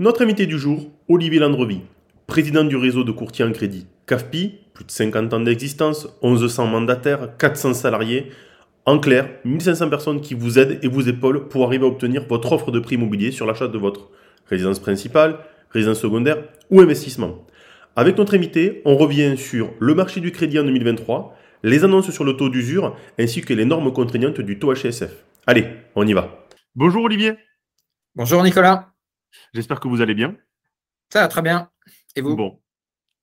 Notre invité du jour, Olivier Landrevi, président du réseau de courtiers en crédit CAFPI, plus de 50 ans d'existence, 1100 mandataires, 400 salariés. En clair, 1500 personnes qui vous aident et vous épaulent pour arriver à obtenir votre offre de prix immobilier sur l'achat de votre résidence principale, résidence secondaire ou investissement. Avec notre invité, on revient sur le marché du crédit en 2023, les annonces sur le taux d'usure ainsi que les normes contraignantes du taux HSF. Allez, on y va. Bonjour Olivier. Bonjour Nicolas. J'espère que vous allez bien. Ça va très bien. Et vous? Bon,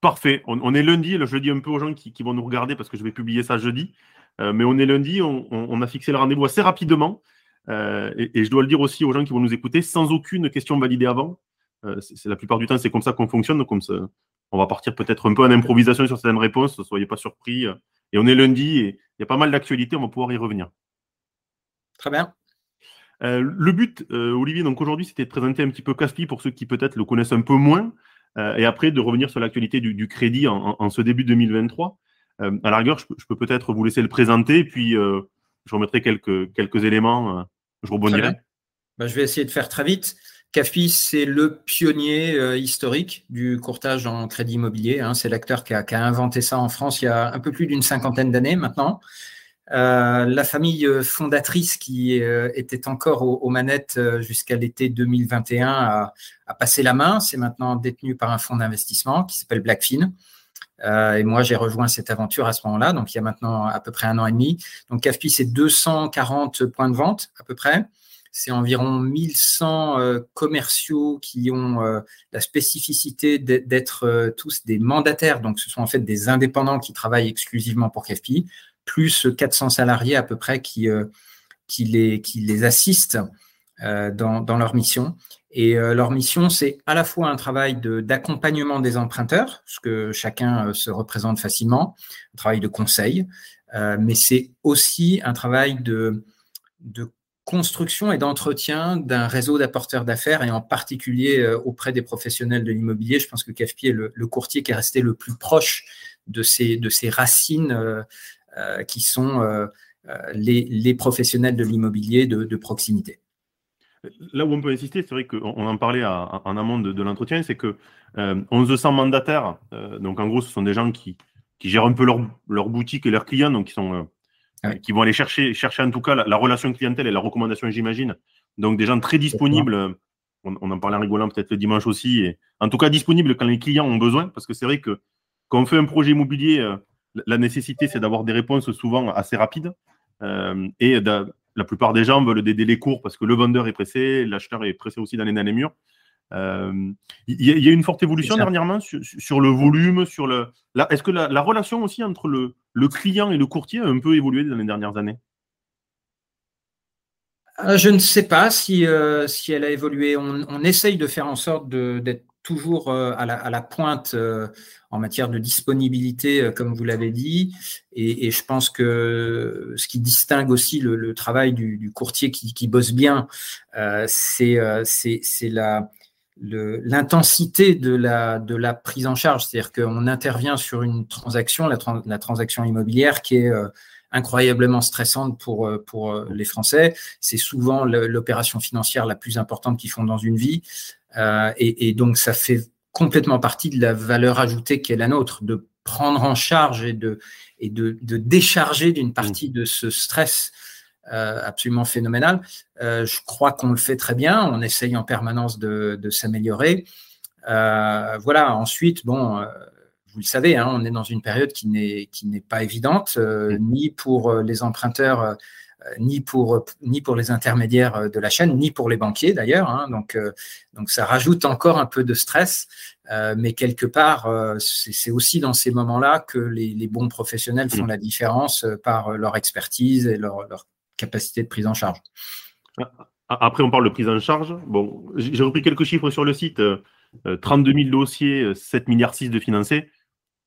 parfait. On, est lundi. je le dis un peu aux gens qui, vont nous regarder parce que je vais publier ça jeudi. Euh, mais on est lundi. On, a fixé le rendez-vous assez rapidement. Euh, et, je dois le dire aussi aux gens qui vont nous écouter sans aucune question validée avant. Euh, c'est la plupart du temps, c'est comme ça qu'on fonctionne. Comme ça, on va partir peut-être un peu en improvisation sur certaines réponses. Ne soyez pas surpris. Et on est lundi et il y a pas mal d'actualités. On va pouvoir y revenir. Très bien. Euh, le but, euh, Olivier, donc aujourd'hui, c'était de présenter un petit peu Caspi pour ceux qui peut-être le connaissent un peu moins, euh, et après de revenir sur l'actualité du, crédit en, ce début 2023. à la rigueur, je, peux peut-être vous laisser le présenter, puis je remettrai quelques, quelques éléments, je rebondirai. Bah, je vais essayer de faire très vite. CAFI, c'est le pionnier historique du courtage en crédit immobilier. Hein. C'est l'acteur qui a, inventé ça en France il y a un peu plus d'une cinquantaine d'années maintenant. Euh, la famille euh, fondatrice qui euh, était encore aux, manettes jusqu'à l'été 2021 a, passé la main. C'est maintenant détenu par un fonds d'investissement qui s'appelle Blackfin. et moi, j'ai rejoint cette aventure à ce moment-là, donc il y a maintenant à peu près un an et demi. Donc CAFPI, c'est 240 points de vente à peu près. C'est environ 1100 commerciaux qui ont la spécificité d'être tous des mandataires. Donc, ce sont en fait des indépendants qui travaillent exclusivement pour CAFPI plus 400 salariés à peu près qui, euh, les, assistent euh, dans, leur mission. Et euh, leur mission, c'est à la fois un travail d'accompagnement des emprunteurs, ce que chacun se représente facilement, un travail de conseil, mais c'est aussi un travail de, construction et d'entretien d'un réseau d'apporteurs d'affaires et en particulier auprès des professionnels de l'immobilier. Je pense que CAFPI est le, courtier qui est resté le plus proche de ces, de ces racines qui sont euh, euh, les, professionnels de l'immobilier de, proximité. Là où on peut insister, c'est vrai qu'on en parlait en amont de, l'entretien, c'est que 1100 mandataires, donc en gros, ce sont des gens qui, gèrent un peu leur, leur, boutique et leurs clients, donc qui, sont, qui vont aller chercher, chercher en tout cas la, relation clientèle et la recommandation, j'imagine. Donc des gens très disponibles, on, en parlait en rigolant peut-être le dimanche aussi, et en tout cas disponibles quand les clients ont besoin, parce que c'est vrai que quand on fait un projet immobilier, la nécessité, c'est d'avoir des réponses souvent assez rapides. Euh, et la plupart des gens veulent des délais courts parce que le vendeur est pressé, l'acheteur est pressé aussi d'aller dans les murs. Euh, il y, a une forte évolution dernièrement sur, le volume, sur le. Est-ce que la, relation aussi entre le, client et le courtier a un peu évolué dans les dernières années? Euh, Je ne sais pas si, si elle a évolué. On, on, essaye de faire en sorte d'être toujours euh, à la, pointe euh, en matière de disponibilité, euh, comme vous l'avez dit. Et, je pense que ce qui distingue aussi le, travail du, courtier qui, bosse bien, c'est l'intensité de la, prise en charge. C'est-à-dire qu'on intervient sur une transaction, la, transaction immobilière, qui est incroyablement stressante pour les Français. C'est souvent l'opération financière la plus importante qu'ils font dans une vie. Euh, et, donc, ça fait complètement partie de la valeur ajoutée qui est la nôtre, de prendre en charge et de, et de, décharger d'une partie de ce stress euh, absolument phénoménal. Euh, je crois qu'on le fait très bien, on essaye en permanence de, s'améliorer. voilà, ensuite, bon, vous le savez, hein, on est dans une période qui n'est pas évidente, ni pour les emprunteurs ni pour, ni pour les intermédiaires euh, de la chaîne, ni pour les banquiers d'ailleurs. Hein. donc, euh, donc ça rajoute encore un peu de stress, mais quelque part, c'est aussi dans ces moments-là que les, bons professionnels font mm. la différence par leur expertise et leur, leur capacité de prise en charge. Après, on parle de prise en charge. Bon, j'ai repris quelques chiffres sur le site. 32 000 dossiers, 7 milliards 6 de financés.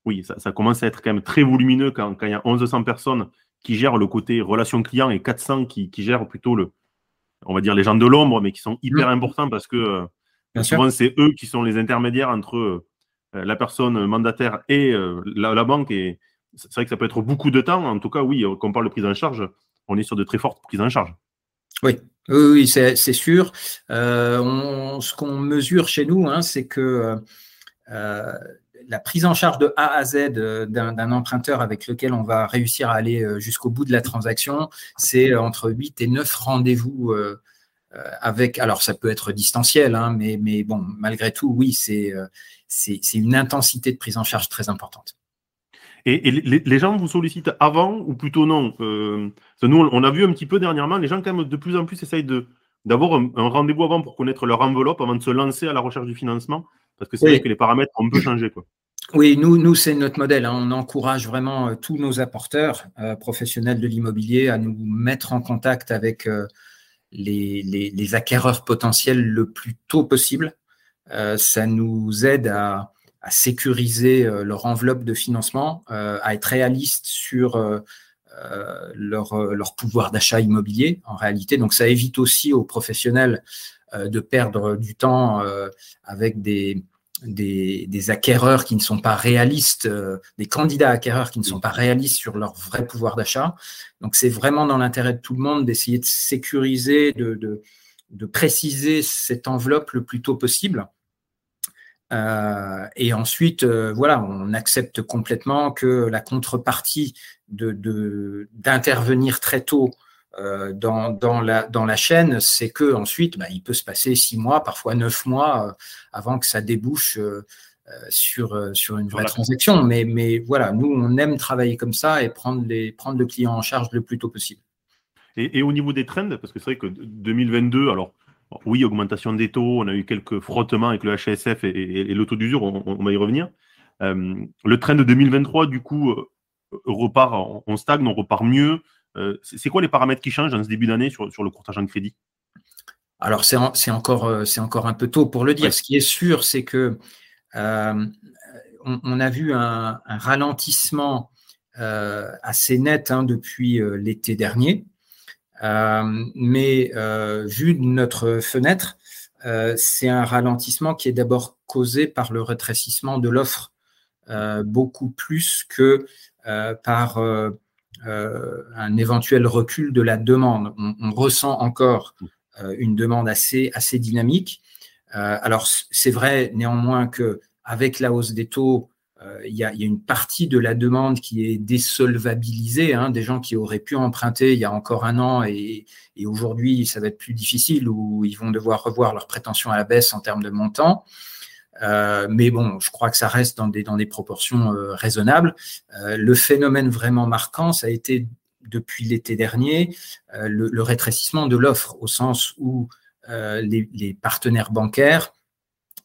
Oui, ça, commence à être quand même très volumineux quand, il y a 1100 personnes qui gèrent le côté relation client et 400 qui, gèrent plutôt le, on va dire les gens de l'ombre, mais qui sont hyper mmh. importants parce que souvent c'est eux qui sont les intermédiaires entre la personne mandataire et la, banque. Et c'est vrai que ça peut être beaucoup de temps. En tout cas, oui, quand on parle de prise en charge, on est sur de très fortes prises en charge. Oui, oui, c'est sûr. Euh, ce qu'on mesure chez nous, hein, c'est que euh, la prise en charge de A à Z d'un emprunteur avec lequel on va réussir à aller euh, jusqu'au bout de la transaction, c'est entre 8 et 9 rendez-vous avec. Alors, ça peut être distanciel, hein, mais, bon, malgré tout, oui, c'est une intensité de prise en charge très importante. Et, les, gens vous sollicitent avant ou plutôt non euh, Nous, on a vu un petit peu dernièrement, les gens quand même de plus en plus essayent d'avoir un, rendez-vous avant pour connaître leur enveloppe avant de se lancer à la recherche du financement, parce que c'est vrai que les paramètres ont un peu changé. Quoi. Oui, nous, nous c'est notre modèle. Hein. On encourage vraiment euh, tous nos apporteurs euh, professionnels de l'immobilier à nous mettre en contact avec les, les, acquéreurs potentiels le plus tôt possible. ça nous aide à, à sécuriser euh, leur enveloppe de financement, euh, à être réaliste sur euh, leur, leur pouvoir d'achat immobilier en réalité. Donc ça évite aussi aux professionnels de perdre du temps avec des, des, des, acquéreurs qui ne sont pas réalistes, des candidats acquéreurs qui ne sont pas réalistes sur leur vrai pouvoir d'achat. Donc c'est vraiment dans l'intérêt de tout le monde d'essayer de sécuriser, de, de, de, préciser cette enveloppe le plus tôt possible euh, et ensuite, euh, voilà, on accepte complètement que la contrepartie de d'intervenir très tôt euh, dans, dans, la, dans la chaîne, c'est que ensuite, bah, il peut se passer six mois, parfois neuf mois, avant que ça débouche sur, sur une vraie transaction. Mais, mais voilà, nous, on aime travailler comme ça et prendre, les, prendre le client en charge le plus tôt possible. Et, et au niveau des trends, parce que c'est vrai que 2022, alors oui, augmentation des taux, on a eu quelques frottements avec le HSF et, le taux d'usure, on, va y revenir. Euh, le train de 2023, du coup, euh, repart, on, stagne, on repart mieux. Euh, c'est quoi les paramètres qui changent dans ce début d'année sur, le courtage en crédit? Alors, c'est encore, encore un peu tôt pour le dire. Ce qui est sûr, c'est que on, a vu un, ralentissement assez net hein, depuis l'été dernier. Euh, mais euh, vu de notre fenêtre, euh, c'est un ralentissement qui est d'abord causé par le rétrécissement de l'offre, beaucoup plus que par un éventuel recul de la demande. On, ressent encore une demande assez, dynamique. alors, c'est vrai néanmoins que avec la hausse des taux, euh, il y, a, une partie de la demande qui est désolvabilisée, hein, des gens qui auraient pu emprunter il y a encore un an et, aujourd'hui ça va être plus difficile ou ils vont devoir revoir leurs prétentions à la baisse en termes de montant. Euh, mais bon, je crois que ça reste dans des, proportions euh, raisonnables. le phénomène vraiment marquant, ça a été depuis l'été dernier le, rétrécissement de l'offre, au sens où les, partenaires bancaires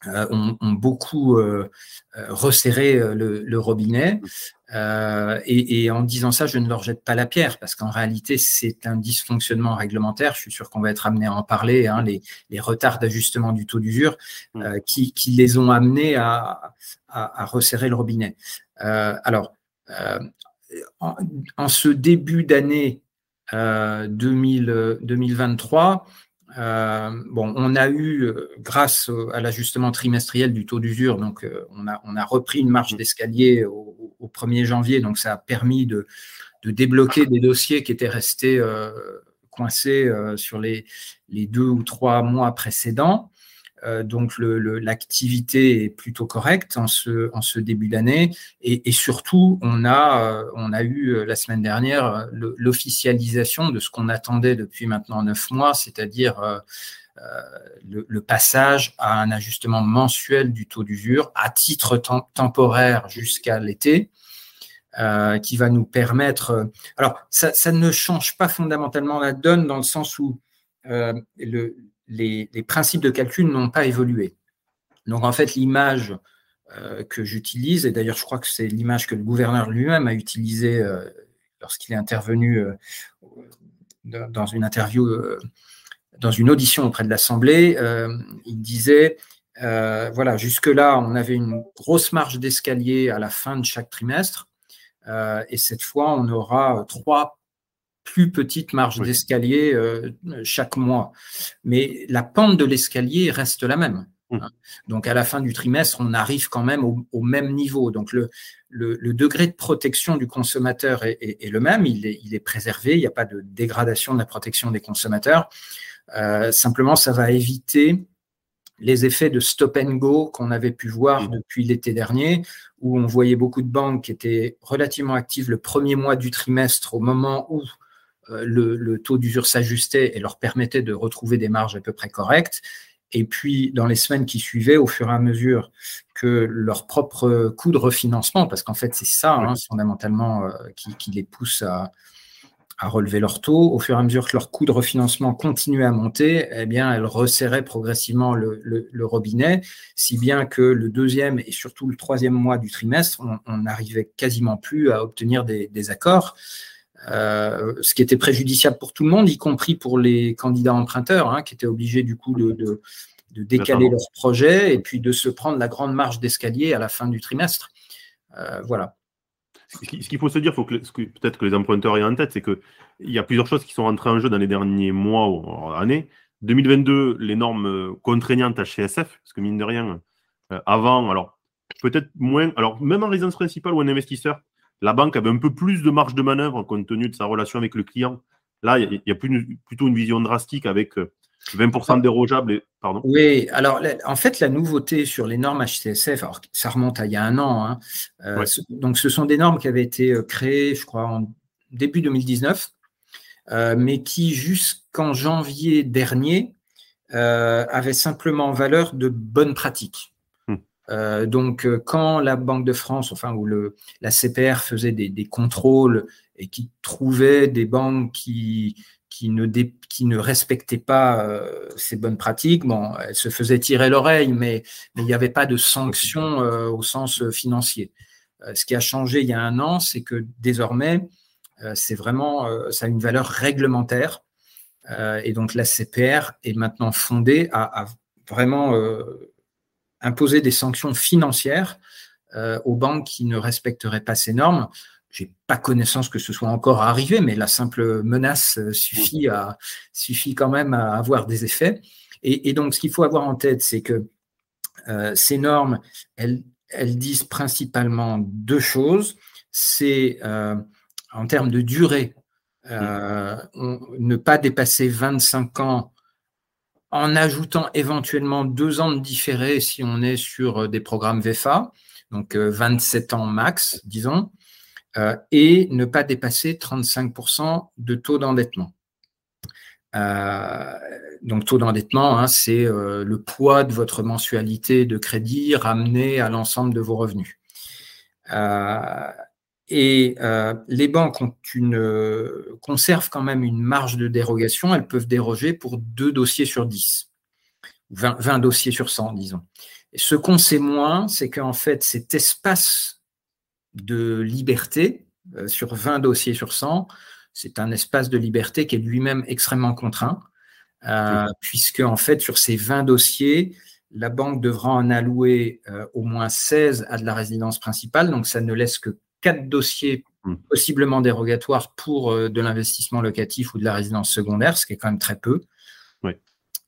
euh, ont, beaucoup euh, euh, resserré le, robinet. Et, en disant ça, je ne leur jette pas la pierre, parce qu'en réalité, c'est un dysfonctionnement réglementaire. Je suis sûr qu'on va être amené à en parler, hein, les, retards d'ajustement du taux d'usure mmh. qui, les ont amenés à, resserrer le robinet. alors, en, ce début d'année 2023, euh, bon, on a eu, euh, grâce à l'ajustement trimestriel du taux d'usure, donc euh, on, a, on a repris une marge d'escalier au, 1er janvier, donc ça a permis de, débloquer des dossiers qui étaient restés coincés sur les, deux ou trois mois précédents. Euh, donc l'activité est plutôt correcte en ce, début d'année. Et, surtout, on a, euh, eu euh, la semaine dernière l'officialisation de ce qu'on attendait depuis maintenant neuf mois, c'est-à-dire le, passage à un ajustement mensuel du taux d'usure à titre temporaire jusqu'à l'été. qui va nous permettre. alors, ça, ne change pas fondamentalement la donne dans le sens où le, les, principes de calcul n'ont pas évolué. Donc en fait, l'image euh, que j'utilise, et d'ailleurs je crois que c'est l'image que le gouverneur lui-même a utilisée euh, lorsqu'il est intervenu euh, dans une interview, dans une audition auprès de l'Assemblée, il disait voilà, jusque-là, on avait une grosse marge d'escalier à la fin de chaque trimestre. et cette fois, on aura trois plus petites marges d'escalier chaque mois. Mais la pente de l'escalier reste la même. Mmh. Hein. Donc, à la fin du trimestre, on arrive quand même au, même niveau. Donc, le, le, degré de protection du consommateur est, le même, il est, il est, préservé, il n'y a pas de dégradation de la protection des consommateurs. Euh, simplement, ça va éviter les effets de stop and go qu'on avait pu voir mmh. depuis l'été dernier, où on voyait beaucoup de banques qui étaient relativement actives le premier mois du trimestre au moment où euh, le, le, taux d'usure s'ajustait et leur permettait de retrouver des marges à peu près correctes. Et puis, dans les semaines qui suivaient, au fur et à mesure que leur propre coût de refinancement, parce qu'en fait, c'est ça, hein, fondamentalement, euh, qui, les pousse à, relever leur taux, au fur et à mesure que leur coût de refinancement continuait à monter, eh bien, elles resserraient progressivement le, robinet, si bien que le deuxième et surtout le troisième mois du trimestre, on n'arrivait quasiment plus à obtenir des, des accords. Euh, ce qui était préjudiciable pour tout le monde, y compris pour les candidats emprunteurs, hein, qui étaient obligés du coup de, décaler leur projet et puis de se prendre la grande marge d'escalier à la fin du trimestre. Euh, voilà. Ce qu'il faut se dire, faut que, peut-être que les emprunteurs aient en tête, c'est qu'il y a plusieurs choses qui sont rentrées en jeu dans les derniers mois ou années. 2022, les normes contraignantes HCSF, parce que mine de rien, euh, avant, alors peut-être moins, alors même en résidence principale ou en investisseur, la banque avait un peu plus de marge de manœuvre compte tenu de sa relation avec le client. Là, il y a, plutôt une vision drastique avec 20% euh, dérogeables. Et, pardon? Oui, alors en fait, la nouveauté sur les normes HCSF, alors, ça remonte à il y a un an. Hein, euh, donc, ce sont des normes qui avaient été euh, créées, je crois, en début 2019, mais qui, jusqu'en janvier dernier, avaient simplement valeur de bonnes pratiques. Euh, donc, euh, quand la Banque de France, enfin, ou le, la CPR faisait des, contrôles et qui trouvait des banques qui, qui, ne, qui ne respectaient pas euh, ces bonnes pratiques, bon, elles se faisaient tirer l'oreille, mais, mais il n'y avait pas de sanctions au sens financier. ce qui a changé il y a un an, c'est que désormais, c'est vraiment, ça a une valeur réglementaire. et donc, la CPR est maintenant fondée à, à vraiment imposer des sanctions financières euh, aux banques qui ne respecteraient pas ces normes. Je n'ai pas connaissance que ce soit encore arrivé, mais la simple menace euh, suffit, à, suffit quand même à avoir des effets. Et, donc, ce qu'il faut avoir en tête, c'est que euh, ces normes, elles, elles, disent principalement deux choses. C'est en termes de durée, ne pas dépasser 25 ans en ajoutant éventuellement deux ans de différé si on est sur euh, des programmes VFA, donc 27 euh, ans max, disons, euh, et ne pas dépasser 35% de taux d'endettement. donc taux d'endettement, hein, c'est le poids de votre mensualité de crédit ramené à l'ensemble de vos revenus. Et euh, les banques ont une, euh, conservent quand même une marge de dérogation. Elles peuvent déroger pour deux dossiers sur 10, 20, 20 dossiers sur 100, disons. Ce qu'on sait moins, c'est qu'en fait, cet espace de liberté euh, sur 20 dossiers sur 100, c'est un espace de liberté qui est lui-même extrêmement contraint, puisque en fait, sur ces 20 dossiers, la banque devra en allouer au moins 16 à de la résidence principale, donc ça ne laisse que quatre dossiers hmm. possiblement dérogatoires pour euh, de l'investissement locatif ou de la résidence secondaire, ce qui est quand même très peu.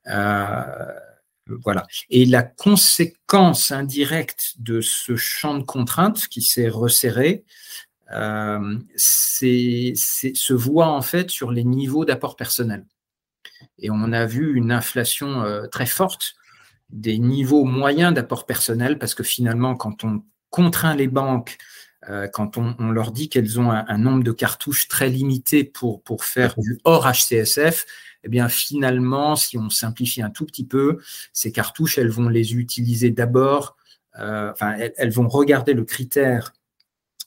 Euh, voilà. Et la conséquence indirecte de ce champ de contraintes qui s'est resserré, euh, se voit en fait sur les niveaux d'apport personnel. Et on a vu une inflation très forte des niveaux moyens d'apport personnel parce que finalement, quand on contraint les banques euh, quand on, leur dit qu'elles ont un, nombre de cartouches très limité pour, pour faire du hors HCSF, eh bien finalement, si on simplifie un tout petit peu, ces cartouches, elles vont les utiliser d'abord, euh, enfin, elles, vont regarder le critère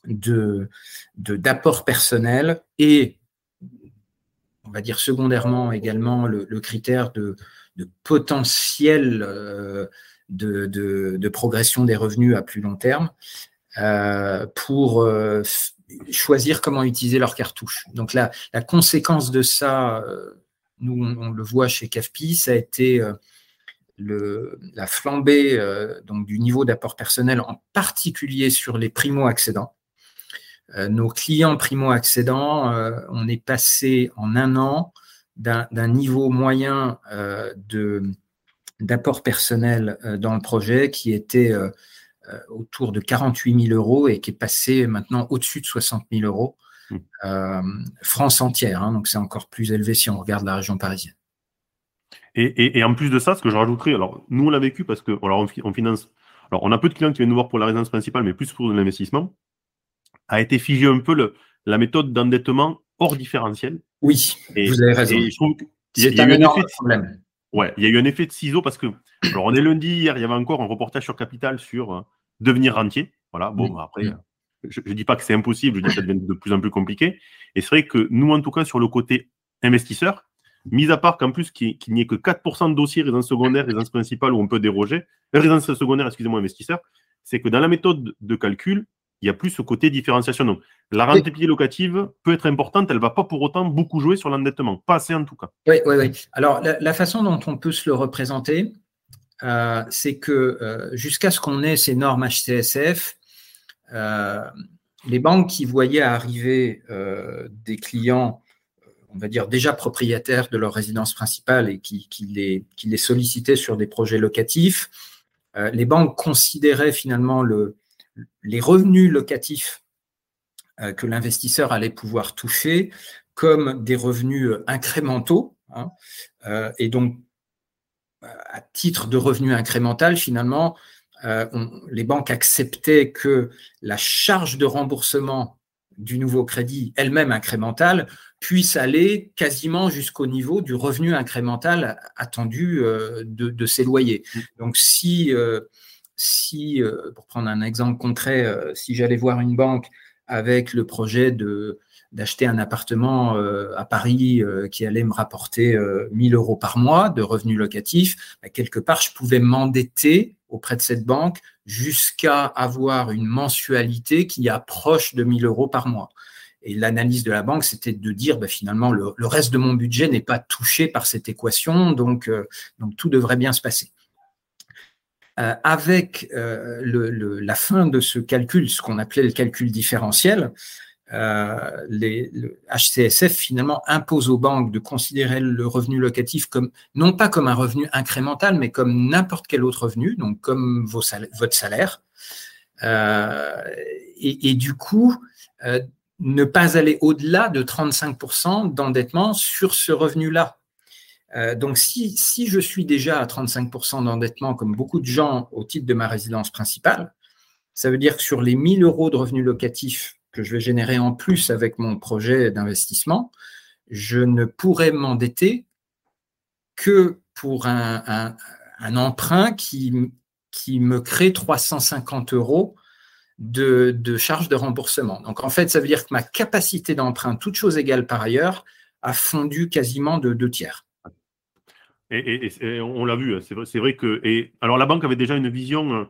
de d'apport personnel et on va dire secondairement également le, critère de, potentiel euh, de, de, progression des revenus à plus long terme. Euh, pour euh, choisir comment utiliser leur cartouche. Donc la, la conséquence de ça, euh, nous on, le voit chez CAFPI, ça a été la flambée donc du niveau d'apport personnel, en particulier sur les primo-accédants. nos clients primo-accédants, on est passé en un an d'un niveau moyen d'apport personnel dans le projet qui était autour de 48 000 euros et qui est passé maintenant au-dessus de 60 000 euros. Mmh. France entière, hein, donc c'est encore plus élevé si on regarde la région parisienne. Et, en plus de ça, ce que je rajouterais, alors nous on l'a vécu parce que alors, on, finance, alors on a peu de clients qui viennent nous voir pour la résidence principale, mais plus pour l'investissement, a été figé un peu le, la méthode d'endettement hors différentiel. Oui, vous avez raison. C'est un énorme problème. Ouais, il y a eu un effet de ciseau parce que, alors on est lundi, hier, il y avait encore un reportage sur Capital sur euh, devenir rentier. Voilà, bon, après, je ne dis pas que c'est impossible, je dis que ça devient de plus en plus compliqué. Et c'est vrai que nous, en tout cas, sur le côté investisseur, Mis à part qu'en plus, qu'il n'y ait que 4% de dossiers résidence secondaire, résidence principale où on peut déroger, euh, résidence secondaire, excusez-moi, investisseur, c'est que dans la méthode de calcul, il n'y a plus ce côté différenciation. Donc, la rentabilité locative peut être importante, elle ne va pas pour autant beaucoup jouer sur l'endettement, pas assez en tout cas. Oui, oui, oui. Alors, la, façon dont on peut se le représenter, euh, c'est que euh, jusqu'à ce qu'on ait ces normes HCSF, les banques qui voyaient arriver des clients on va dire, déjà propriétaires de leur résidence principale et qui, les, sollicitaient sur des projets locatifs, euh, les banques considéraient finalement les revenus locatifs euh, que l'investisseur allait pouvoir toucher comme des revenus incrémentaux. Hein. Euh, et donc, à titre de revenu incrémental, finalement, les banques acceptaient que la charge de remboursement du nouveau crédit, elle-même incrémentale, puisse aller quasiment jusqu'au niveau du revenu incrémental attendu euh, de, ses loyers. Donc si, euh, si euh, pour prendre un exemple concret, si j'allais voir une banque avec le projet de d'acheter un appartement à Paris qui allait me rapporter 1000 euros par mois de revenus locatifs, bah, quelque part, je pouvais m'endetter auprès de cette banque jusqu'à avoir une mensualité qui approche de 1000 euros par mois. Et l'analyse de la banque, c'était de dire bah, finalement le, reste de mon budget n'est pas touché par cette équation, donc, euh, tout devrait bien se passer. Euh, avec euh, la fin de ce calcul, ce qu'on appelait le calcul différentiel, les, le HCSF finalement impose aux banques de considérer le revenu locatif comme non pas comme un revenu incrémental, mais comme n'importe quel autre revenu, donc comme vos votre salaire. Et, et, du coup, ne pas aller au-delà de 35% d'endettement sur ce revenu-là. Euh, donc, si, si, je suis déjà à 35% d'endettement, comme beaucoup de gens au titre de ma résidence principale, ça veut dire que sur les 1000 euros de revenus locatifs que je vais générer en plus avec mon projet d'investissement, je ne pourrais m'endetter que pour un, un, emprunt qui, qui me crée 350 euros de, de charges de remboursement. Donc en fait, ça veut dire que ma capacité d'emprunt, toute chose égale par ailleurs, a fondu quasiment de deux tiers. Et, on l'a vu, c'est vrai, vrai, que. Et alors la banque avait déjà une vision.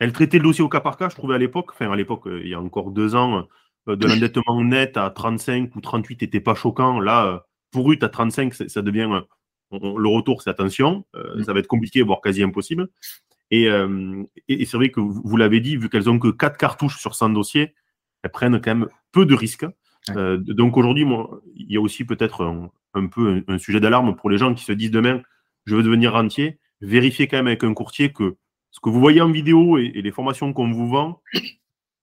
Euh, elle traitait le dossier au cas par cas, je trouvais à l'époque. Enfin, à l'époque, euh, il y a encore deux ans, euh, de l'endettement net à 35 ou 38 n'était pas choquant. Là, pour UT à 35, ça devient. le retour, c'est attention. Mm. Ça va être compliqué, voire quasi impossible. Euh, et, c'est vrai que vous, l'avez dit, vu qu'elles ont que 4 cartouches sur 100 dossiers, elles prennent quand même peu de risques. Euh, donc aujourd'hui, il y a aussi peut-être un, peu un, sujet d'alarme pour les gens qui se disent demain, je veux devenir rentier. Vérifiez quand même avec un courtier que ce que vous voyez en vidéo et, les formations qu'on vous vend,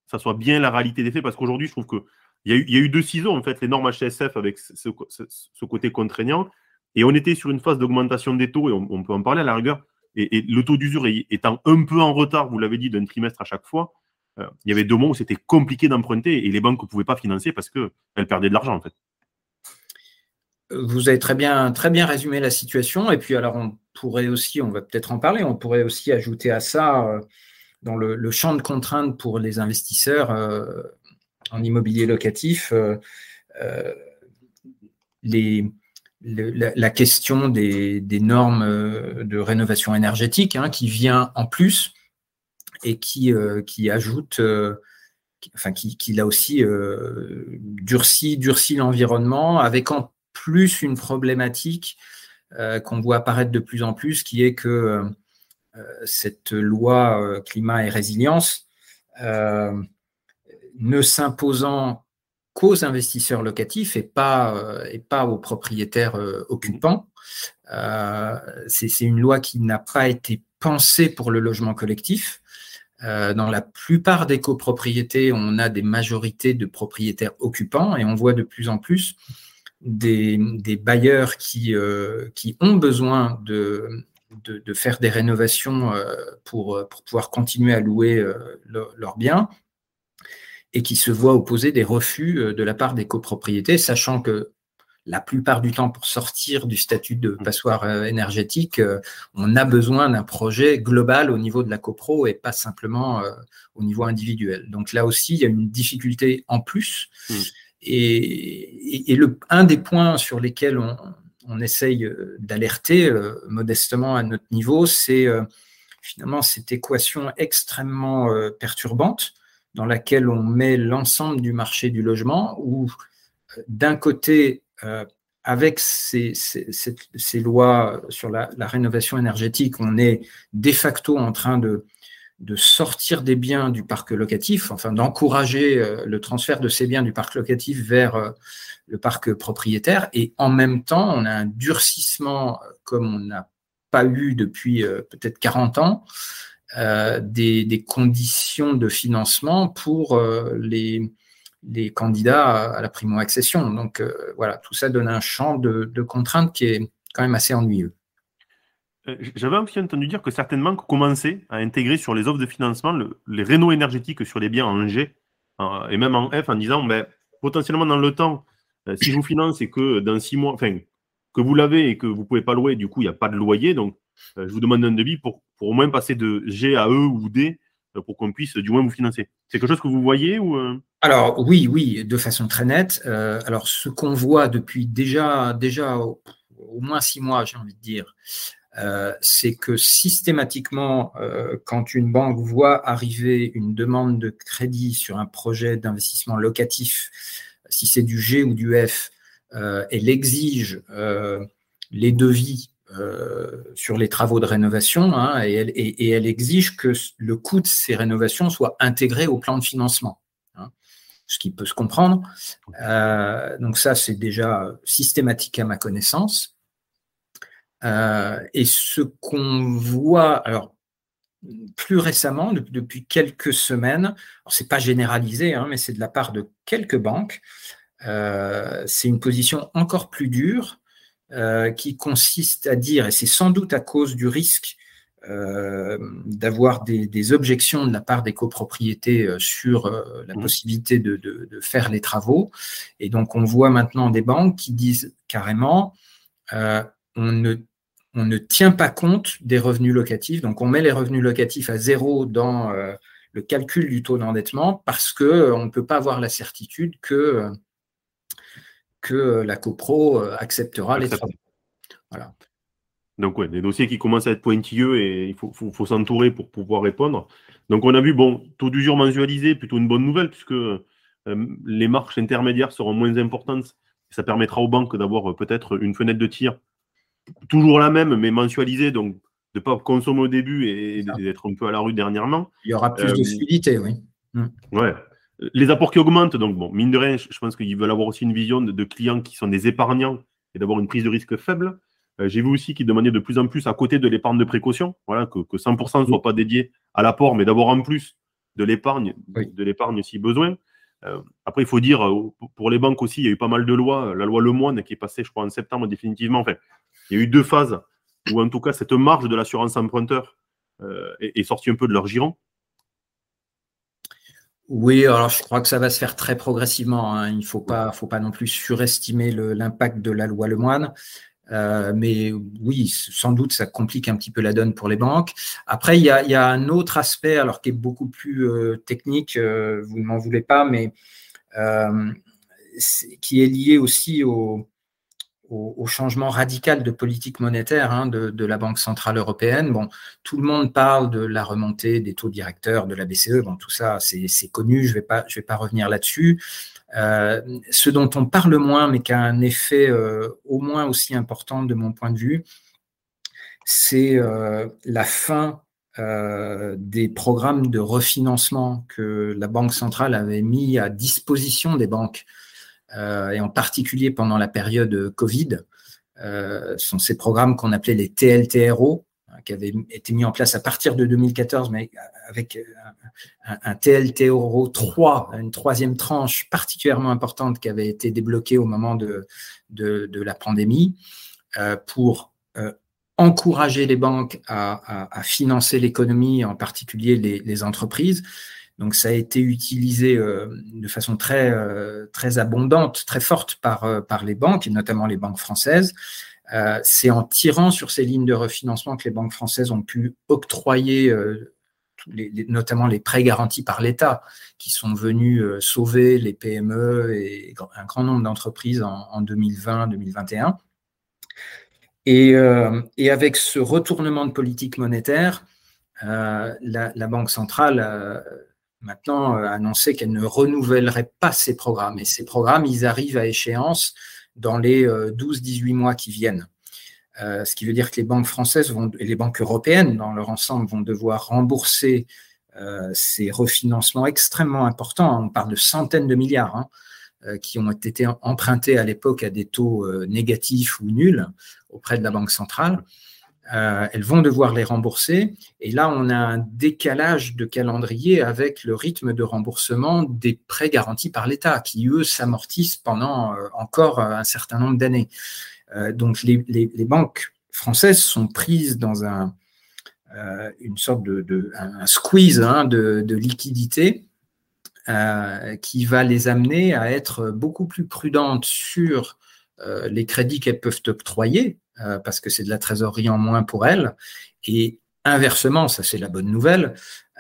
ça soit bien la réalité des faits. Parce qu'aujourd'hui, je trouve qu'il y, a eu, y a eu deux ciseaux, en fait, les normes HSF avec ce, côté contraignant. Et on était sur une phase d'augmentation des taux, et on, peut en parler à la rigueur et, le taux d'usure étant un peu en retard, vous l'avez dit, d'un trimestre à chaque fois, euh, il y avait deux mois où c'était compliqué d'emprunter et les banques ne pouvaient pas financer parce qu'elles perdaient de l'argent en fait. Vous avez très bien, très bien résumé la situation. Et puis alors on pourrait aussi, on va peut-être en parler, on pourrait aussi ajouter à ça euh, dans le, champ de contraintes pour les investisseurs euh, en immobilier locatif, les, la, question des, normes euh, de rénovation énergétique hein, qui vient en plus et qui, euh, qui ajoute, euh, enfin qui, qui là aussi durcit, durcit l'environnement avec en plus une problématique qu'on voit apparaître de plus en plus qui est que cette loi climat et résilience ne s'imposant qu'aux investisseurs locatifs et pas, et pas aux propriétaires occupants. C'est une loi qui n'a pas été pensée pour le logement collectif. dans la plupart des copropriétés, on a des majorités de propriétaires occupants et on voit de plus en plus des, bailleurs qui, qui ont besoin de, de, faire des rénovations pour, pour pouvoir continuer à louer leurs biens et qui se voient opposer des refus euh, de la part des copropriétés, sachant que la plupart du temps, pour sortir du statut de passoire euh, énergétique, euh, on a besoin d'un projet global au niveau de la copro et pas simplement au niveau individuel. Donc là aussi, il y a une difficulté en plus. Hmm. Et, un des points sur lesquels on, essaye d'alerter modestement à notre niveau, c'est finalement cette équation extrêmement perturbante dans laquelle on met l'ensemble du marché du logement, où euh, d'un côté, euh, avec ces, lois sur la, rénovation énergétique, on est de facto en train de, de sortir des biens du parc locatif, enfin d'encourager euh, le transfert de ces biens du parc locatif vers le parc propriétaire. Et en même temps, on a un durcissement comme on n'a pas eu depuis peut-être 40 ans euh, des, conditions de financement pour euh, les, candidats à la primo-accession. Donc euh, voilà, tout ça donne un champ de, contraintes qui est quand même assez ennuyeux. J'avais aussi entendu dire que certaines banques commençaient à intégrer sur les offres de financement les rénaux énergétiques sur les biens en G et même en F en disant ben, potentiellement dans le temps, si je vous finance et que dans six mois, enfin, que vous l'avez et que vous ne pouvez pas louer, du coup, il n'y a pas de loyer. Donc, je vous demande un devis pour pour au moins passer de G à E ou D euh, pour qu'on puisse du moins vous financer. C'est quelque chose que vous voyez ou euh? Alors oui, oui, de façon très nette. Euh, alors ce qu'on voit depuis déjà, déjà au, moins six mois, j'ai envie de dire, c'est que systématiquement, quand une banque voit arriver une demande de crédit sur un projet d'investissement locatif, si c'est du G ou du F, elle exige les devis euh, sur les travaux de rénovation hein, et, elle, exige que le coût de ces rénovations soit intégré au plan de financement, hein, ce qui peut se comprendre. Euh, donc ça, c'est déjà systématique à ma connaissance. Euh, et ce qu'on voit, alors plus récemment, depuis quelques semaines, c'est pas généralisé, hein, mais c'est de la part de quelques banques, c'est une position encore plus dure euh, qui consiste à dire, et c'est sans doute à cause du risque euh, d'avoir des, objections de la part des copropriétés euh, sur la mmh. possibilité de, faire les travaux. Et donc, on voit maintenant des banques qui disent carrément, on, ne, on ne tient pas compte des revenus locatifs. Donc, on met les revenus locatifs à zéro dans le calcul du taux d'endettement parce qu'on ne peut pas avoir la certitude que que la copro euh, acceptera les travaux. Voilà. Donc, ouais, des dossiers qui commencent à être pointilleux et il faut, s'entourer pour pouvoir répondre. Donc, on a vu, bon, taux d'usure mensualisé, plutôt une bonne nouvelle, puisque euh, les marches intermédiaires seront moins importantes. Ça permettra aux banques d'avoir euh, peut-être une fenêtre de tir, toujours la même, mais mensualisée, donc de ne pas consommer au début et, d'être un peu à la rue dernièrement. Il y aura plus de fluidité, oui. Mm. Ouais. Les apports qui augmentent, donc bon, mine de rien, je pense qu'ils veulent avoir aussi une vision de, clients qui sont des épargnants et d'avoir une prise de risque faible. Euh, j'ai vu aussi qu'ils demandaient de plus en plus à côté de l'épargne de précaution, voilà, que, 100% ne soit pas dédié à l'apport, mais d'avoir en plus de l'épargne, de l'épargne si besoin. Euh, après, il faut dire, euh, pour les banques aussi, il y a eu pas mal de lois. La loi Lemoine qui est passée, je crois, en septembre définitivement. Enfin, il y a eu deux phases où, en tout cas, cette marge de l'assurance emprunteur est, est, sortie un peu de leur giron. Oui, alors je crois que ça va se faire très progressivement. Hein. Il ne faut pas, faut pas non plus surestimer l'impact de la loi Lemoine. Euh, mais oui, sans doute, ça complique un petit peu la donne pour les banques. Après, il y a, un autre aspect, alors qui est beaucoup plus euh, technique, euh, vous ne m'en voulez pas, mais qui est lié aussi au, au, changement radical de politique monétaire hein, de, la Banque Centrale Européenne. Bon, tout le monde parle de la remontée des taux directeurs de la BCE. Bon, tout ça, c'est connu, je ne vais, pas, revenir là-dessus. Euh, ce dont on parle moins, mais qui a un effet euh, au moins aussi important de mon point de vue, c'est euh, la fin des programmes de refinancement que la Banque centrale avait mis à disposition des banques, et en particulier pendant la période Covid, sont ces programmes qu'on appelait les TLTRO, hein, qui avaient été mis en place à partir de 2014, mais avec un, TLTRO 3, une troisième tranche particulièrement importante qui avait été débloquée au moment de la pandémie, pour encourager les banques à, financer l'économie, en particulier les, entreprises. Donc ça a été utilisé euh, de façon très, euh, très abondante, très forte par, euh, par les banques, et notamment les banques françaises. C'est en tirant sur ces lignes de refinancement que les banques françaises ont pu octroyer notamment les prêts garantis par l'État, qui sont venus sauver les PME et un grand nombre d'entreprises en, en 2020-2021. Euh, et, avec ce retournement de politique monétaire, la, Banque centrale maintenant a annoncé qu'elle ne renouvellerait pas ses programmes. Et ces programmes, ils arrivent à échéance dans les 12-18 mois qui viennent. ce qui veut dire que les banques françaises vont, et les banques européennes dans leur ensemble vont devoir rembourser ces refinancements extrêmement importants. On parle de centaines de milliards. Hein, euh, qui ont été empruntés à l'époque à des taux euh, négatifs ou nuls auprès de la Banque centrale. Euh, elles vont devoir les rembourser. Et là, on a un décalage de calendrier avec le rythme de remboursement des prêts garantis par l'État, qui, eux, s'amortissent pendant encore un certain nombre d'années. donc, les, banques françaises sont prises dans un, une sorte de, squeeze hein, de, liquidité euh, qui va les amener à être beaucoup plus prudentes sur euh, les crédits qu'elles peuvent octroyer, euh, parce que c'est de la trésorerie en moins pour elles, et inversement, ça c'est la bonne nouvelle,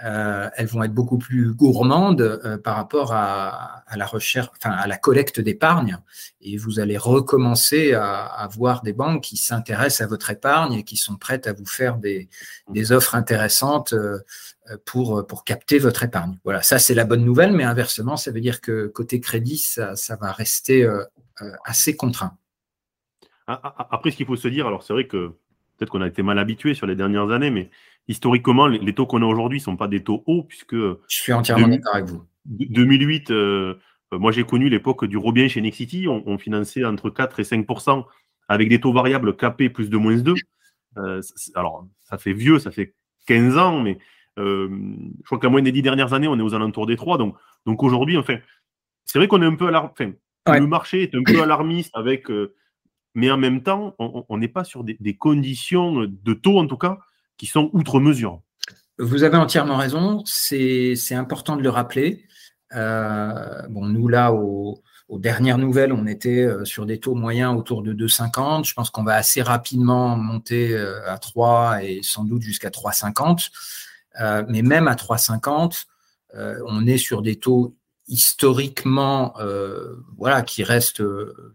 euh, elles vont être beaucoup plus gourmandes euh, par rapport à, la recherche, enfin à la collecte d'épargne, et vous allez recommencer à, voir des banques qui s'intéressent à votre épargne et qui sont prêtes à vous faire des, offres intéressantes pour, capter votre épargne. Voilà, ça c'est la bonne nouvelle, mais inversement, ça veut dire que côté crédit, ça va rester assez contraint. Après, ce qu'il faut se dire, alors c'est vrai que peut-être qu'on a été mal habitué sur les dernières années, mais historiquement, les, taux qu'on a aujourd'hui ne sont pas des taux hauts, puisque. Je suis entièrement d'accord avec vous. 2008, euh, moi j'ai connu l'époque du Robien chez Nexity, on, finançait entre 4 et 5 avec des taux variables capés plus de moins 2. Euh, alors, ça fait vieux, ça fait 15 ans, mais euh, je crois que la moyenne des 10 dernières années, on est aux alentours des 3. Donc, donc aujourd'hui, enfin, c'est vrai qu'on est un peu alarmiste. Enfin, Le marché est un peu alarmiste avec. Mais en même temps, on n'est pas sur des, conditions de taux, en tout cas, qui sont outre mesure. Vous avez entièrement raison, c'est important de le rappeler. Euh, bon, nous, là, aux, dernières nouvelles, on était euh, sur des taux moyens autour de 2,50. Je pense qu'on va assez rapidement monter euh, à 3 et sans doute jusqu'à 3,50. mais même à 3,50, on est sur des taux historiquement, voilà, qui restent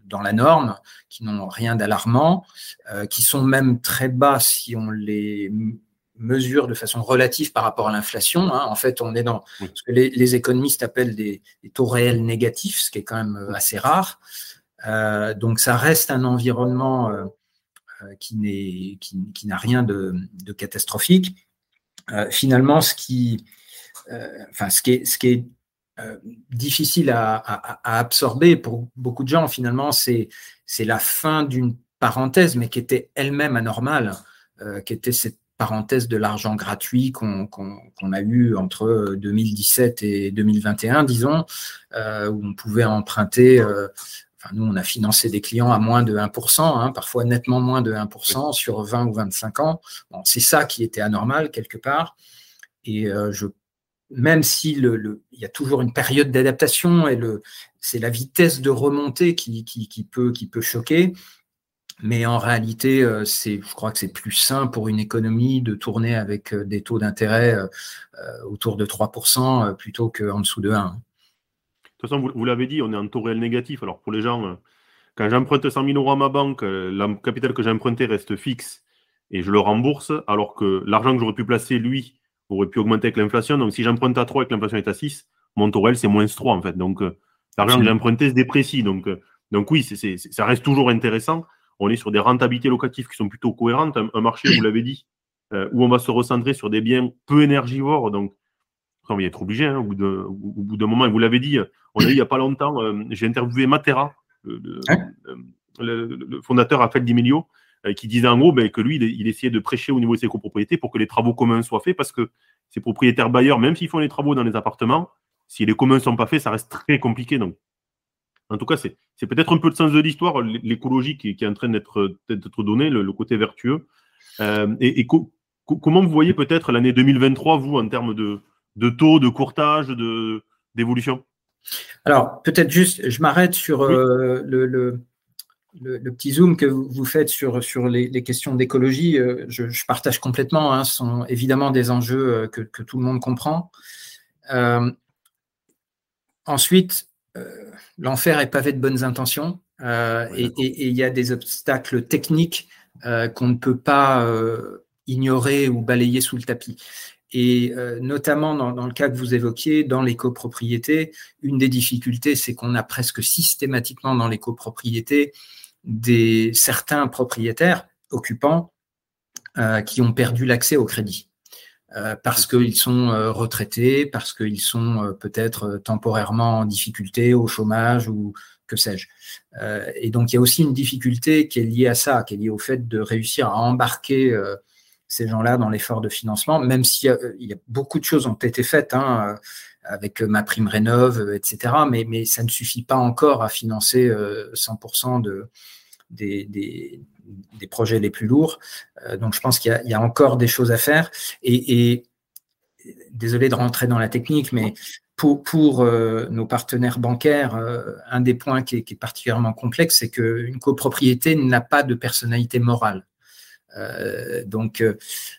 dans la norme, qui n'ont rien d'alarmant, qui sont même très bas si on les mesure de façon relative par rapport à l'inflation. Hein. En fait, on est dans ce que les, économistes appellent des, taux réels négatifs, ce qui est quand même assez rare. donc, ça reste un environnement qui n'est qui, n'a rien de, catastrophique. finalement, ce qui, enfin, ce qui est, ce qui est euh, difficile à, absorber pour beaucoup de gens. Finalement, c'est la fin d'une parenthèse, mais qui était elle-même anormale, euh, qui était cette parenthèse de l'argent gratuit qu'on a eu entre 2017 et 2021, disons, euh, où on pouvait emprunter. enfin, nous, on a financé des clients à moins de 1%, hein, parfois nettement moins de 1% sur 20 ou 25 ans. Bon, c'est ça qui était anormal quelque part. Et je même si le, il y a toujours une période d'adaptation et le, c'est la vitesse de remontée qui, peut, choquer. Mais en réalité, euh, c'est, je crois que c'est plus sain pour une économie de tourner avec euh, des taux d'intérêt euh, autour de 3% plutôt qu'en dessous de 1. De toute façon, vous, l'avez dit, on est en taux réel négatif. Alors pour les gens, quand j'emprunte 100 000 euros à ma banque, la capital que j'ai emprunté reste fixe et je le rembourse, alors que l'argent que j'aurais pu placer, lui, aurait pu augmenter avec l'inflation. Donc, si j'emprunte à 3 et que l'inflation est à 6, mon taux c'est moins 3 en fait. Donc, euh, l'argent que j'ai emprunté se déprécie. Donc, euh, donc oui, ça reste toujours intéressant. On est sur des rentabilités locatives qui sont plutôt cohérentes. Un, marché, vous l'avez dit, où on va se recentrer sur des biens peu énergivores. Donc, on va y être obligé hein, au bout d'un moment. Et vous l'avez dit, on a eu il n'y a pas longtemps, j'ai interviewé Matera, le, fondateur Raphaël Di Melio, qui disait en gros ben, que lui, il, essayait de prêcher au niveau de ses copropriétés pour que les travaux communs soient faits parce que ces propriétaires bailleurs, même s'ils font les travaux dans les appartements, si les communs ne sont pas faits, ça reste très compliqué. Donc, en tout cas, c'est peut-être un peu le sens de l'histoire, l'écologie qui, est en train d'être donnée, le, côté vertueux. Euh, et, comment vous voyez peut-être l'année 2023, vous, en termes de, taux, de courtage, d'évolution? Alors, peut-être juste, je m'arrête sur euh, le, petit zoom que vous faites sur, sur les, questions d'écologie. Euh, je, partage complètement, hein, ce sont évidemment des enjeux que, que, tout le monde comprend. ensuite, l'enfer est pavé de bonnes intentions euh, et il y a des obstacles techniques euh, qu'on ne peut pas euh, ignorer ou balayer sous le tapis. Et notamment dans, le cas que vous évoquiez, dans les copropriétés, une des difficultés, c'est qu'on a presque systématiquement dans les copropriétés des certains propriétaires occupants qui ont perdu l'accès au crédit. Euh, parce qu'ils sont euh, retraités, parce qu'ils sont euh, peut-être temporairement en difficulté, au chômage ou que sais-je. et donc il y a aussi une difficulté qui est liée à ça, qui est liée au fait de réussir à embarquer ces gens-là dans l'effort de financement, même s'il y, a beaucoup de choses ont été faites hein, avec ma prime rénov, etc. Mais, mais ça ne suffit pas encore à financer 100% de, des, des, projets les plus lourds. Euh, donc, je pense qu'il y, a encore des choses à faire. Et, désolé de rentrer dans la technique, mais pour, pour euh, nos partenaires bancaires, euh, un des points qui est, particulièrement complexe, c'est qu'une copropriété n'a pas de personnalité morale. donc,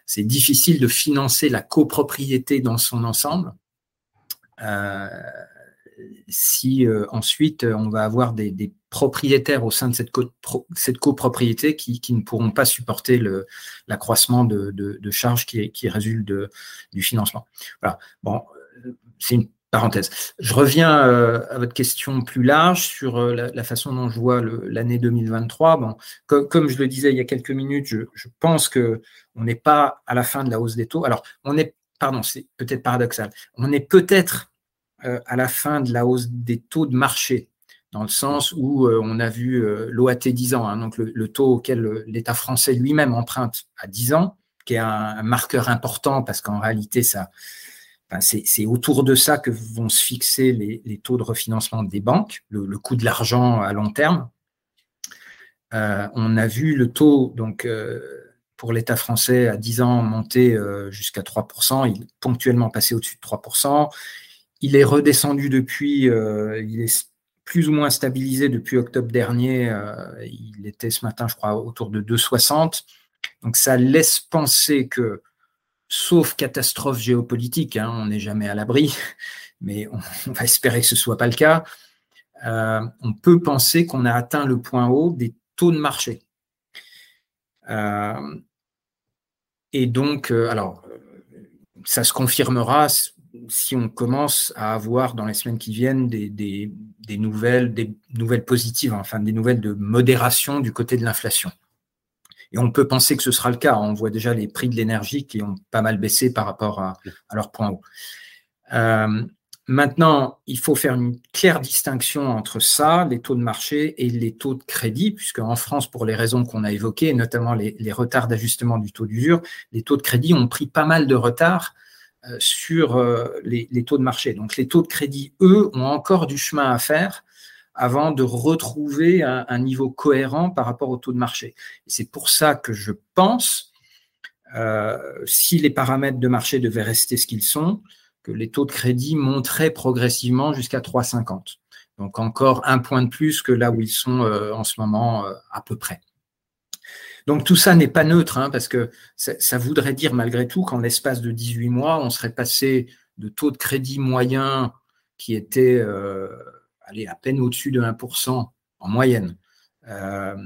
c'est difficile de financer la copropriété dans son ensemble si ensuite on va avoir des, propriétaires au sein de cette, copropriété qui, ne pourront pas supporter l'accroissement de, charges qui, résulte du financement. Voilà. Bon, c'est une parenthèse. Je reviens euh, à votre question plus large sur euh, la, façon dont je vois l'année 2023. Bon, comme je le disais il y a quelques minutes, je, je pense que on n'est pas à la fin de la hausse des taux. Alors, on est, pardon, c'est peut-être paradoxal. On est peut-être euh, à la fin de la hausse des taux de marché dans le sens où euh, on a vu euh, l'OAT 10 ans, hein, donc le, taux auquel l'État français lui-même emprunte à 10 ans, qui est un, marqueur important parce qu'en réalité, ça, c'est autour de ça que vont se fixer les, taux de refinancement des banques, le, coût de l'argent à long terme. on a vu le taux donc pour l'État français à 10 ans monter jusqu'à 3%, il est ponctuellement passé au-dessus de 3%. Il est redescendu depuis, il est plus ou moins stabilisé depuis octobre dernier. Euh, il était ce matin, je crois, autour de 2,60. Donc ça laisse penser que, sauf catastrophe géopolitique, hein, on n'est jamais à l'abri, mais on, va espérer que ce ne soit pas le cas, euh, on peut penser qu'on a atteint le point haut des taux de marché. Euh, et donc, alors, ça se confirmera si on commence à avoir dans les semaines qui viennent des, nouvelles, des nouvelles positives, enfin des nouvelles de modération du côté de l'inflation. Et on peut penser que ce sera le cas. On voit déjà les prix de l'énergie qui ont pas mal baissé par rapport à, leur point haut. Euh, maintenant, il faut faire une claire distinction entre ça, les taux de marché, et les taux de crédit, puisque en France, pour les raisons qu'on a évoquées, notamment les, retards d'ajustement du taux d'usure, les taux de crédit ont pris pas mal de retard euh, sur euh, les, taux de marché. Donc les taux de crédit, eux, ont encore du chemin à faire avant de retrouver un, niveau cohérent par rapport au taux de marché. C'est pour ça que je pense, euh, si les paramètres de marché devaient rester ce qu'ils sont, que les taux de crédit monteraient progressivement jusqu'à 3,50. Donc encore un point de plus que là où ils sont en ce moment à peu près. Donc tout ça n'est pas neutre, hein, parce que ça, voudrait dire malgré tout qu'en l'espace de 18 mois, on serait passé de taux de crédit moyen qui était euh, à peine au-dessus de 1% en moyenne euh,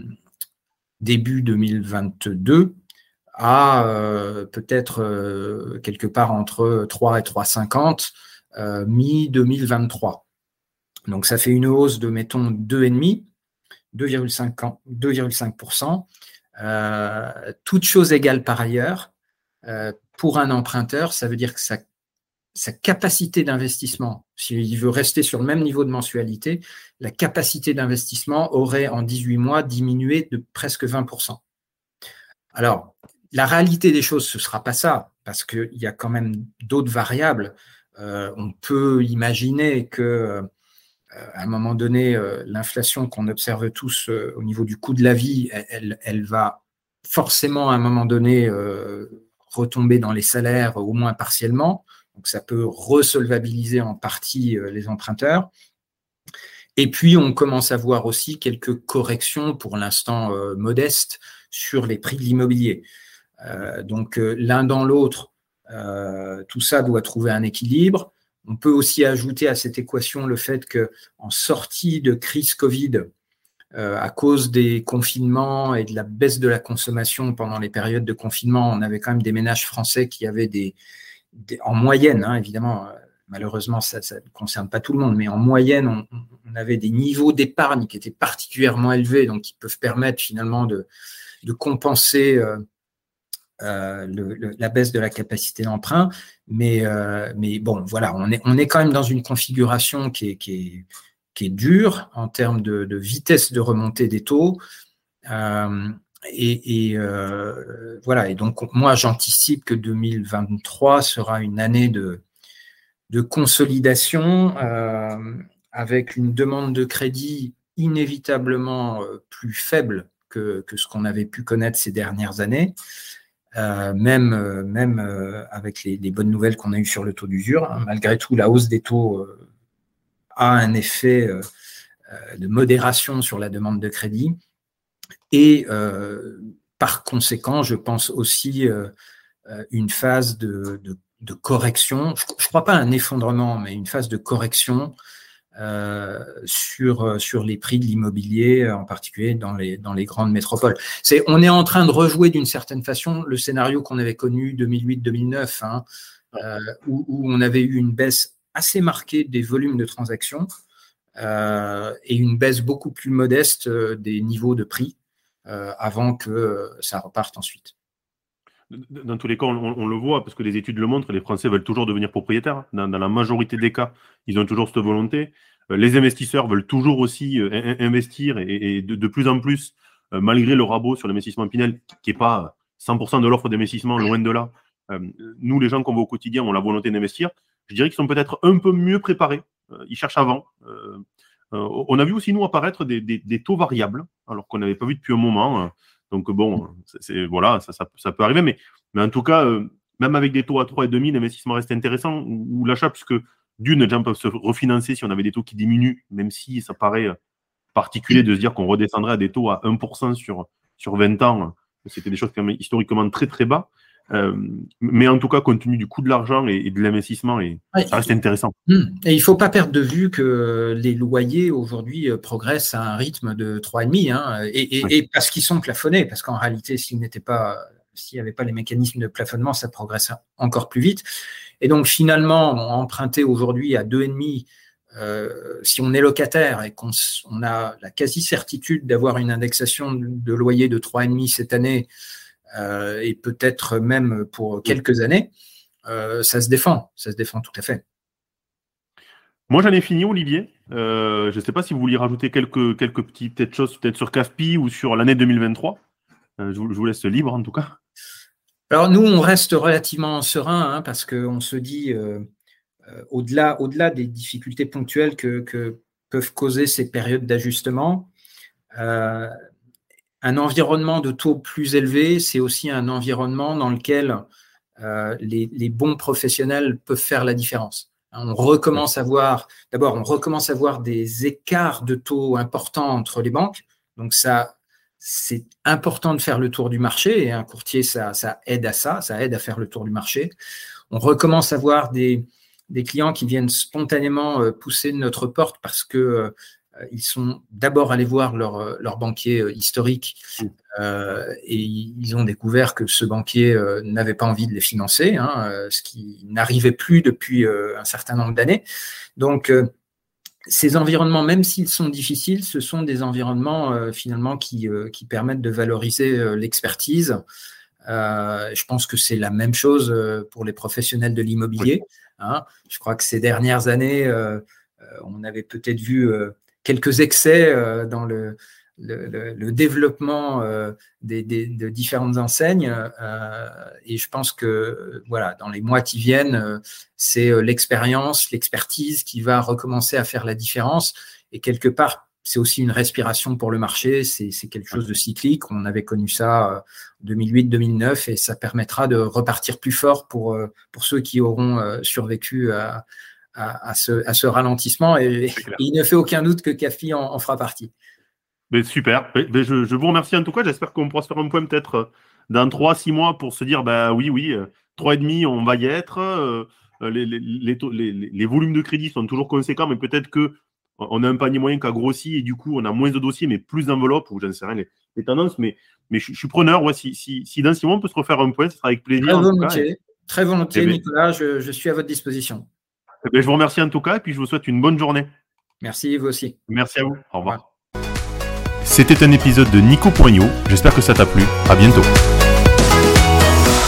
début 2022 à euh, peut-être quelque part entre 3 et 3,50 mi-2023. Donc ça fait une hausse de, mettons, 2,5%. 2,5%. Euh, toutes choses égales par ailleurs, pour un emprunteur, ça veut dire que sa, sa capacité d'investissement, s'il veut rester sur le même niveau de mensualité, la capacité d'investissement aurait en 18 mois diminué de presque 20%. Alors, la réalité des choses, ce ne sera pas ça, parce qu'il y a quand même d'autres variables. Euh, on peut imaginer que euh, à un moment donné, euh, l'inflation qu'on observe tous au niveau du coût de la vie, elle, elle, va forcément à un moment donné retomber dans les salaires, au moins partiellement. Donc ça peut resolvabiliser en partie les emprunteurs. Et puis on commence à voir aussi quelques corrections, pour l'instant modestes, sur les prix de l'immobilier. Euh, donc euh, l'un dans l'autre, euh, tout ça doit trouver un équilibre. On peut aussi ajouter à cette équation le fait que en sortie de crise Covid, à cause des confinements et de la baisse de la consommation pendant les périodes de confinement, on avait quand même des ménages français qui avaient des, en moyenne, hein, évidemment, malheureusement, ça ne concerne pas tout le monde, mais en moyenne, on, avait des niveaux d'épargne qui étaient particulièrement élevés, donc qui peuvent permettre finalement de, compenser euh, la baisse de la capacité d'emprunt. Mais, euh, mais bon, voilà, on est, on est quand même dans une configuration qui est, qui est, dure en termes de, vitesse de remontée des taux. et, voilà, et donc moi j'anticipe que 2023 sera une année de, de consolidation avec une demande de crédit inévitablement plus faible que, ce qu'on avait pu connaître ces dernières années, euh, même, euh, même euh, avec les, bonnes nouvelles qu'on a eues sur le taux d'usure. Hein. Malgré tout, la hausse des taux a un effet de modération sur la demande de crédit. Et par conséquent, je pense aussi une phase de, correction, je ne crois pas un effondrement, mais une phase de correction euh, sur, euh, sur les prix de l'immobilier, en particulier dans les, grandes métropoles. On est en train de rejouer d'une certaine façon le scénario qu'on avait connu 2008-2009, hein, euh, où, on avait eu une baisse assez marquée des volumes de transactions et une baisse beaucoup plus modeste des niveaux de prix avant que ça reparte ensuite. Dans tous les cas, on, le voit parce que les études le montrent, les Français veulent toujours devenir propriétaires. Dans, la majorité des cas, ils ont toujours cette volonté. Euh, les investisseurs veulent toujours aussi euh, investir et, de, plus en plus, euh, malgré le rabot sur l'investissement Pinel, qui n'est pas 100% de l'offre d'investissement, loin de là, nous, les gens qu'on voit au quotidien, ont la volonté d'investir. Je dirais qu'ils sont peut-être un peu mieux préparés. ils cherchent avant. on a vu aussi, nous, apparaître des, taux variables, alors qu'on n'avait pas vu depuis un moment. Donc, bon, c'est, voilà, ça, peut arriver. Mais, en tout cas, même avec des taux à 3,5, l'investissement reste intéressant, ou l'achat, puisque d'une, les gens peuvent se refinancer si on avait des taux qui diminuent, même si ça paraît euh, particulier de se dire qu'on redescendrait à des taux à 1% sur, sur 20 ans. C'était des choses quand même historiquement très très bas. Euh, mais en tout cas, compte tenu du coût de l'argent et, de l'investissement, et ça reste intéressant. Hmm. Et il ne faut pas perdre de vue que les loyers aujourd'hui euh, progressent à un rythme de 3,5, hein, et, et, parce qu'ils sont plafonnés, parce qu'en réalité, s'ils n'étaient pas, s'il n'y avait pas les mécanismes de plafonnement, ça progresse encore plus vite. Et donc finalement, emprunter aujourd'hui à 2,5, euh, si on est locataire et qu'on a la quasi-certitude d'avoir une indexation de loyer de 3,5 cette année, euh, et peut-être même pour quelques années, euh, ça se défend, ça se défend tout à fait. Moi, j'en ai fini, Olivier. je ne sais pas si vous vouliez rajouter quelques, quelques petites choses, peut-être sur CAFPI ou sur l'année 2023. je, vous laisse libre, en tout cas. Alors nous, on reste relativement serein hein, parce qu'on se dit, euh, euh, au-delà au -delà des difficultés ponctuelles que, peuvent causer ces périodes d'ajustement, euh, un environnement de taux plus élevé, c'est aussi un environnement dans lequel les, bons professionnels peuvent faire la différence. On recommence à voir, d'abord, on recommence à voir des écarts de taux importants entre les banques. Donc ça c'est important de faire le tour du marché et un courtier, ça, aide à ça, ça aide à faire le tour du marché. On recommence à voir des, clients qui viennent spontanément euh, pousser notre porte parce que euh, ils sont d'abord allés voir leur, euh, banquier historique et ils ont découvert que ce banquier n'avait pas envie de les financer, hein, ce qui n'arrivait plus depuis un certain nombre d'années. Donc, ces environnements, même s'ils sont difficiles, ce sont des environnements euh, finalement qui, euh, qui, permettent de valoriser euh, l'expertise je pense que c'est la même chose pour les professionnels de l'immobilier. Hein. Je crois que ces dernières années, on avait peut-être vu quelques excès dans le, le, développement euh, des, de différentes enseignes. Euh, et je pense que voilà, dans les mois qui viennent, euh, c'est l'expérience, l'expertise qui va recommencer à faire la différence. Et quelque part, c'est aussi une respiration pour le marché. C'est quelque chose de cyclique. On avait connu ça en 2008-2009 et ça permettra de repartir plus fort pour, pour ceux qui auront survécu à, à, ce, à, ce, ralentissement. Et, il ne fait aucun doute que CAFI en fera partie super. je, vous remercie en tout cas. J'espère qu'on pourra se faire un point peut-être euh, dans 3-6 mois pour se dire bah oui, oui, euh, et demi on va y être. Euh, les, les, volumes de crédit sont toujours conséquents, mais peut-être que on a un panier moyen qui a grossi et du coup on a moins de dossiers, mais plus d'enveloppes, ou j'en sais rien, les, tendances. Mais, mais je, suis preneur. Ouais, si, si, si, dans 6 mois on peut se refaire un point, ce sera avec plaisir. Très volontiers, Très volontiers eh ben Nicolas. Je, je, suis à votre disposition. Eh ben, je vous remercie en tout cas et puis je vous souhaite une bonne journée. Merci, vous aussi. Merci à vous. Au revoir. C'était un épisode de Nico Poignot, j'espère que ça t'a plu, à bientôt.